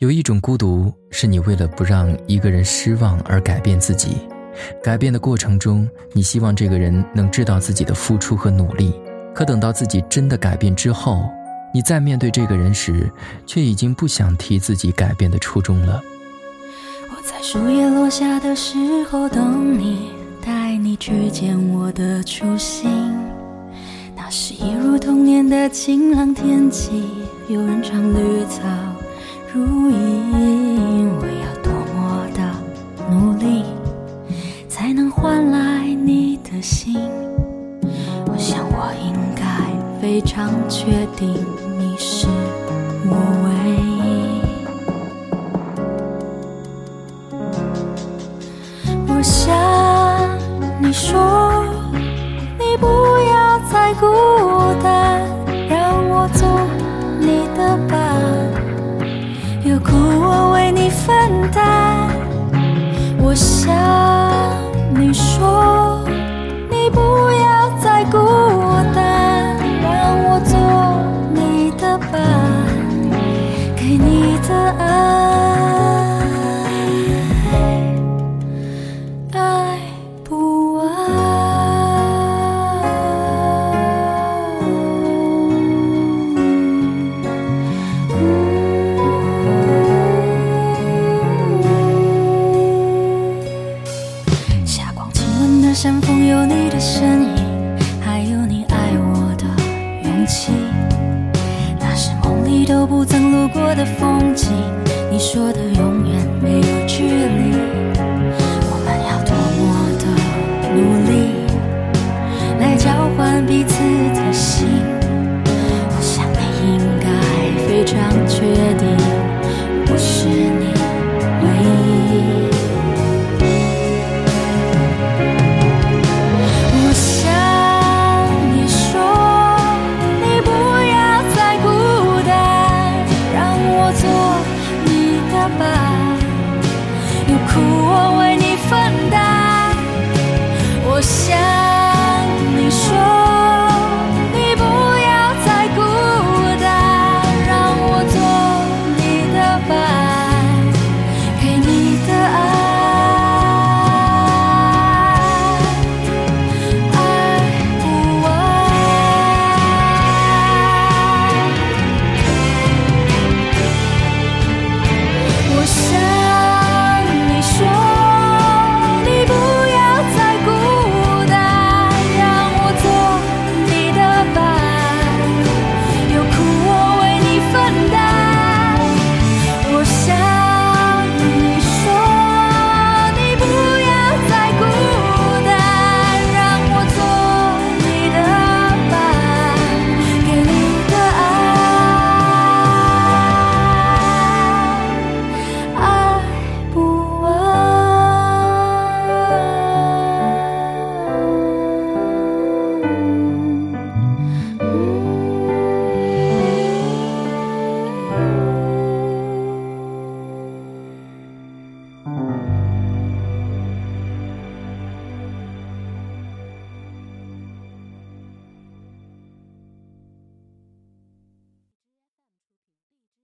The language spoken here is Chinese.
有一种孤独，是你为了不让一个人失望而改变自己，改变的过程中，你希望这个人能知道自己的付出和努力。可等到自己真的改变之后，你再面对这个人时，却已经不想提自己改变的初衷了。我在树叶落下的时候等你，带你去见我的初心。那是一如童年的晴朗天气，有人唱绿草。如意，我要多么的努力，才能换来你的心？我想我应该非常确定你是我唯一。我想过的风景。